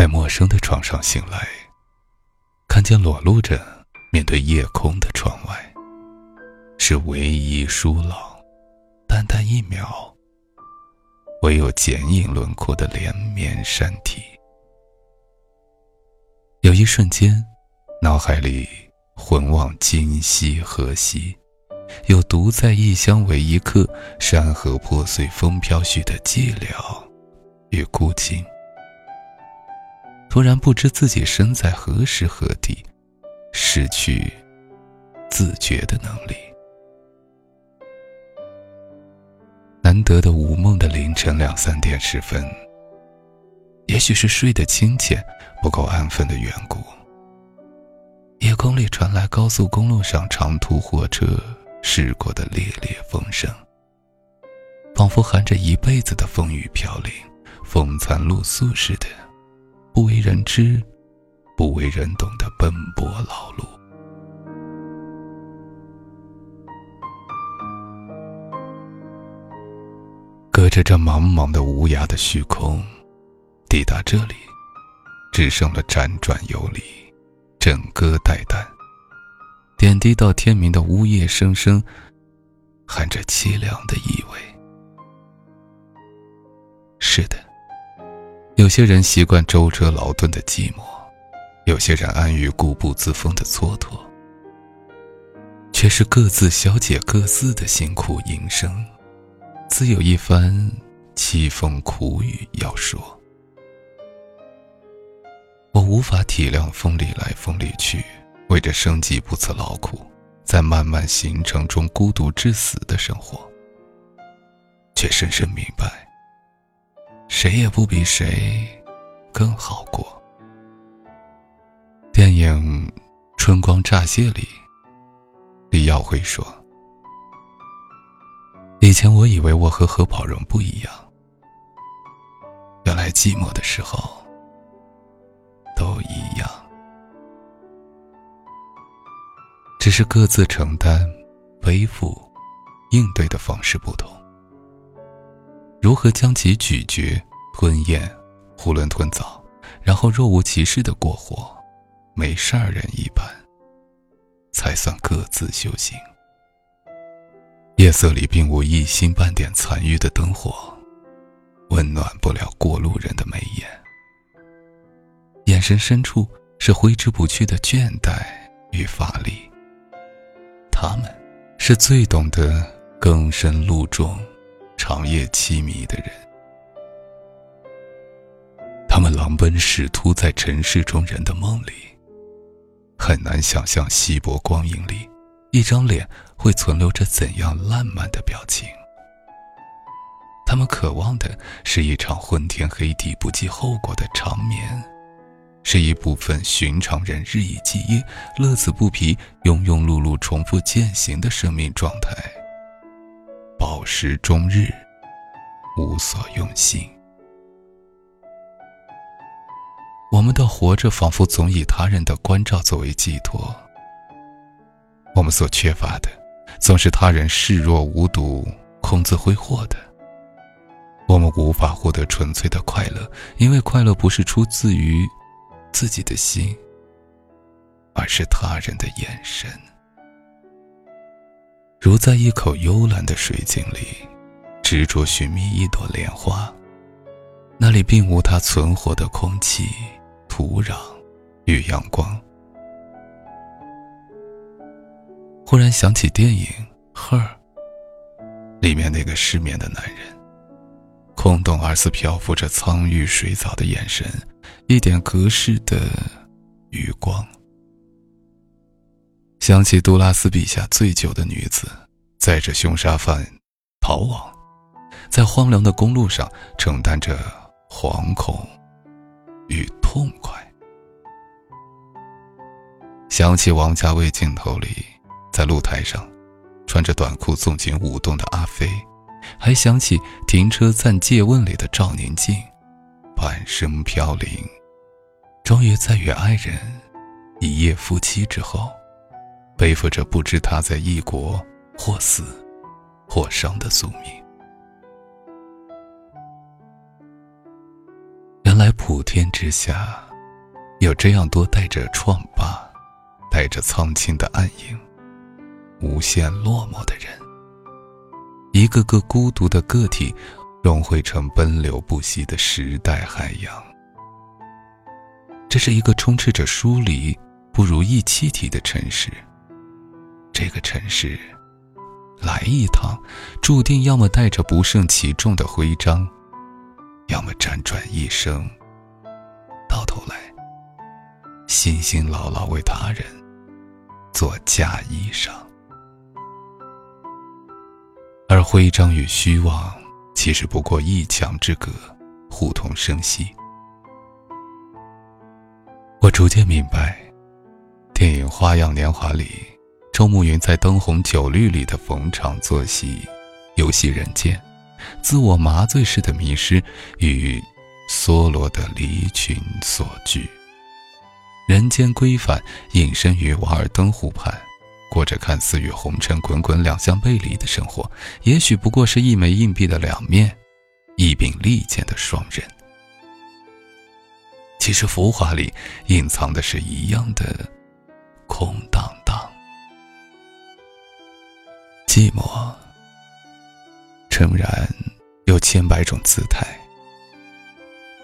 在陌生的床上醒来，看见裸露着面对夜空的窗外，是唯一疏朗、淡淡一秒，唯有剪影轮廓的连绵山体。有一瞬间，脑海里魂望今夕何夕，有独在异乡为一客，山河破碎，风飘絮的寂寥与孤寂。突然不知自己身在何时何地，失去自觉的能力。难得的无梦的凌晨两三点时分，也许是睡得清浅，不够安分的缘故。夜空里传来高速公路上长途货车驶过的猎猎风声，仿佛含着一辈子的风雨飘零、风餐露宿似的。不为人知，不为人懂的奔波劳碌，隔着这茫茫的无涯的虚空，抵达这里，只剩了辗转游离，枕戈待旦，点滴到天明的呜咽声声，含着凄凉的意味。是的。有些人习惯舟车劳顿的寂寞，有些人安于固步自封的蹉跎，却是各自消解各自的辛苦营生，自有一番凄风苦雨要说。我无法体谅风里来风里去，为着生计不辞劳苦，在漫漫行程中孤独至死的生活，却深深明白。谁也不比谁更好过。电影《春光乍泄》里，李耀辉说：“以前我以为我和何宝荣不一样，原来寂寞的时候都一样，只是各自承担、背负、应对的方式不同。”如何将其咀嚼、吞咽、囫囵吞枣，然后若无其事的过活，没事儿人一般，才算各自修行。夜色里并无一星半点残余的灯火，温暖不了过路人的眉眼。眼神深处是挥之不去的倦怠与乏力。他们，是最懂得更深露重。长夜凄迷的人，他们狼奔使突在尘世中人的梦里，很难想象稀薄光影里，一张脸会存留着怎样烂漫的表情。他们渴望的是一场昏天黑地、不计后果的长眠，是一部分寻常人日以继夜、乐此不疲、庸庸碌碌、重复践行的生命状态。饱食终日，无所用心。我们的活着仿佛总以他人的关照作为寄托。我们所缺乏的，总是他人视若无睹、空自挥霍的。我们无法获得纯粹的快乐，因为快乐不是出自于自己的心，而是他人的眼神。如在一口幽蓝的水井里，执着寻觅一朵莲花，那里并无它存活的空气、土壤与阳光。忽然想起电影《Her》里面那个失眠的男人，空洞而似漂浮着苍郁水藻的眼神，一点隔世的余光。想起杜拉斯笔下醉酒的女子，载着凶杀犯逃亡，在荒凉的公路上承担着惶恐与痛快。想起王家卫镜头里在露台上穿着短裤纵情舞动的阿飞，还想起停车暂借问里的赵宁静，半生飘零，终于在与爱人一夜夫妻之后。背负着不知他在异国或死或伤的宿命。原来普天之下，有这样多带着创疤、带着苍青的暗影、无限落寞的人，一个个孤独的个体，融汇成奔流不息的时代海洋。这是一个充斥着疏离、不如意气体的城市。这个城市，来一趟，注定要么带着不胜其重的徽章。要么辗转一生，到头来，辛辛劳劳为他人做嫁衣裳，而徽章与虚妄，其实不过一墙之隔，互通生息。我逐渐明白，电影《花样年华》里，周慕云在灯红酒绿里的逢场作戏，游戏人间。自我麻醉式的迷失与梭罗的离群所居，人间规范隐身于瓦尔登湖畔，过着看似与红尘滚滚两相背离的生活，也许不过是一枚硬币的两面，一柄利剑的双刃。其实浮华里隐藏的是一样的空荡寂寞。诚然，有千百种姿态，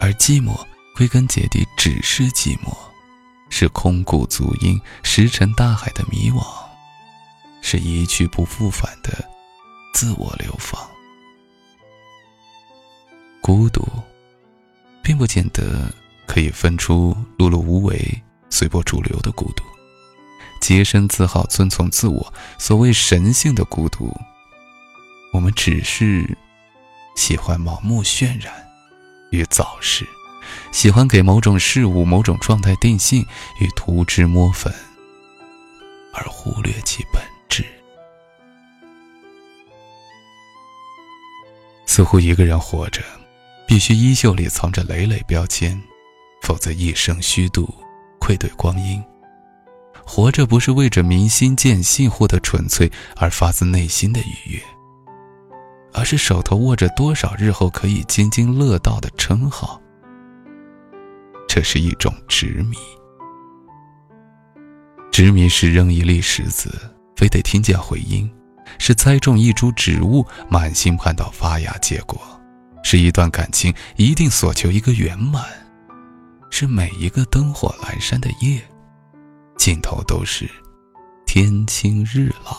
而寂寞归根结底只是寂寞，是空谷足音、石沉大海的迷惘，是一去不复返的自我流放。孤独，并不见得可以分出碌碌无为、随波逐流的孤独，洁身自好、遵从自我，所谓神性的孤独。我们只是喜欢盲目渲染与早逝，喜欢给某种事物、某种状态定性与涂脂抹粉，而忽略其本质。似乎一个人活着，必须衣袖里藏着累累标签，否则一生虚度，愧对光阴。活着不是为着明心见性获得纯粹而发自内心的愉悦。而是手头握着多少日后可以津津乐道的称号，这是一种执迷。执迷是扔一粒石子，非得听见回音；是栽种一株植物，满心盼到发芽结果；是一段感情，一定所求一个圆满；是每一个灯火阑珊的夜，尽头都是天清日朗。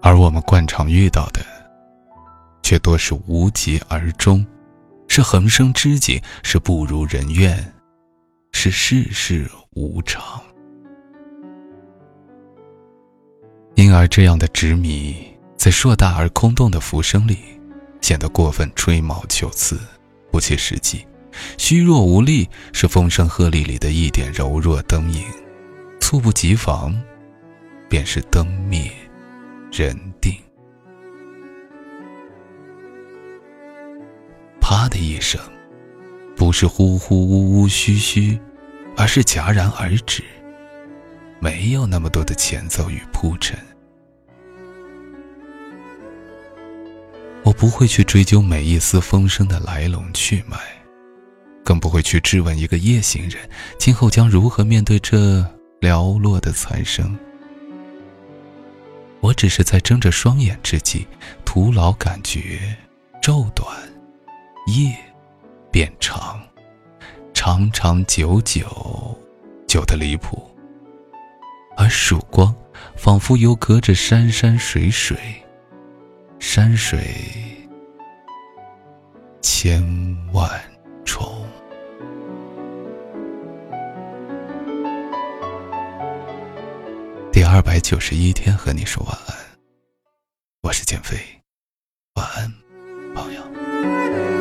而我们惯常遇到的，却多是无疾而终，是横生枝节，是不如人愿，是世事无常。因而，这样的执迷，在硕大而空洞的浮生里，显得过分吹毛求疵，不切实际，虚弱无力，是风声鹤唳里的一点柔弱灯影，猝不及防，便是灯灭。人定，啪的一声，不是呼呼呜呜嘘嘘，而是戛然而止，没有那么多的前奏与铺陈。我不会去追究每一丝风声的来龙去脉，更不会去质问一个夜行人今后将如何面对这寥落的残生。我只是在睁着双眼之际，徒劳感觉昼短，夜变长，长长久久，久得离谱。而曙光，仿佛又隔着山山水水，山水千万二百九十一天和你说晚安。我是减肥晚安朋友。